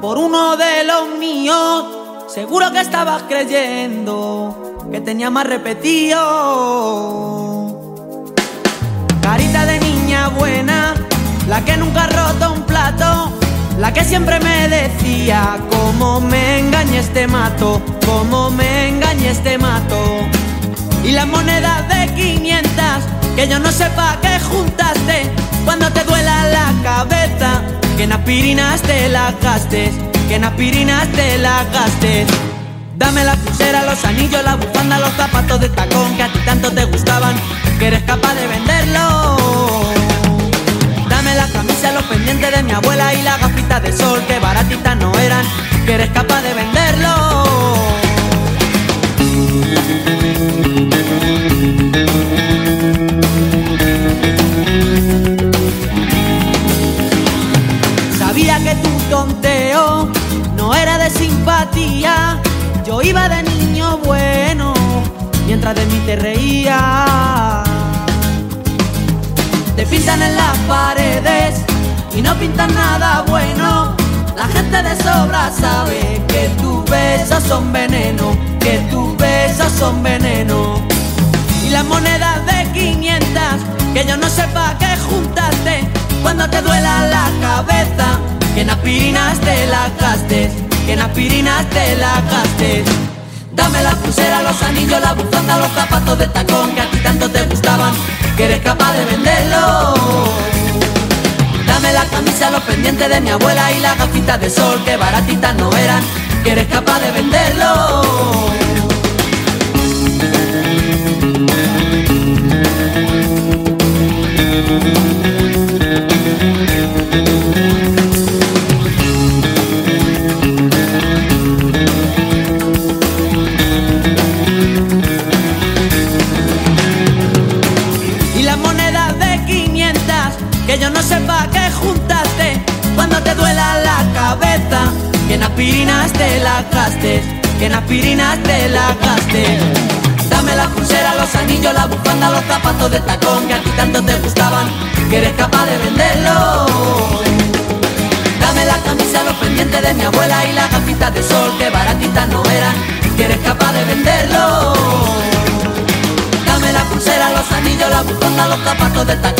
por uno de los míos. Seguro que estabas creyendo que tenía más repetido. Carita de niña buena, la que nunca roto un plato. La que siempre me decía, cómo me engañé este mato, cómo me engañé este mato. Y las monedas de 500 que yo no sepa que juntaste cuando te duela la cabeza. Que en aspirinas te la gastes, que en aspirinas te la gastes. Dame la pulsera, los anillos, la bufanda, los zapatos de tacón que a ti tanto te gustaban, que eres capaz de venderlo. Dame la camisa, los pendientes de mi abuela y la gafita de sol que baratitas no eran, que eres capaz de venderlo. Iba de niño bueno mientras de mí te reía. Te pintan en las paredes y no pintan nada bueno. La gente de sobra sabe que tus besos son veneno, que tus besos son veneno. Y las monedas de 500 que yo no sepa que juntaste cuando te duela la cabeza. Que en aspirinas te la gastes, que en aspirinas te la gastes. Dame la pulsera, los anillos, la bufanda, los zapatos de tacón que a ti tanto te gustaban, que eres capaz de venderlo. Dame la camisa, los pendientes de mi abuela y la gafita de sol que baratitas no eran, que eres capaz de venderlo. Aspirinas te la que en aspirinas te la. Dame la pulsera, los anillos, la bufanda, los zapatos de tacón que a ti tanto te gustaban, que eres capaz de venderlo. Dame la camisa, los pendientes de mi abuela y las gafitas de sol que baratitas no eran, que eres capaz de venderlo. Dame la pulsera, los anillos, la bufanda, los zapatos de tacón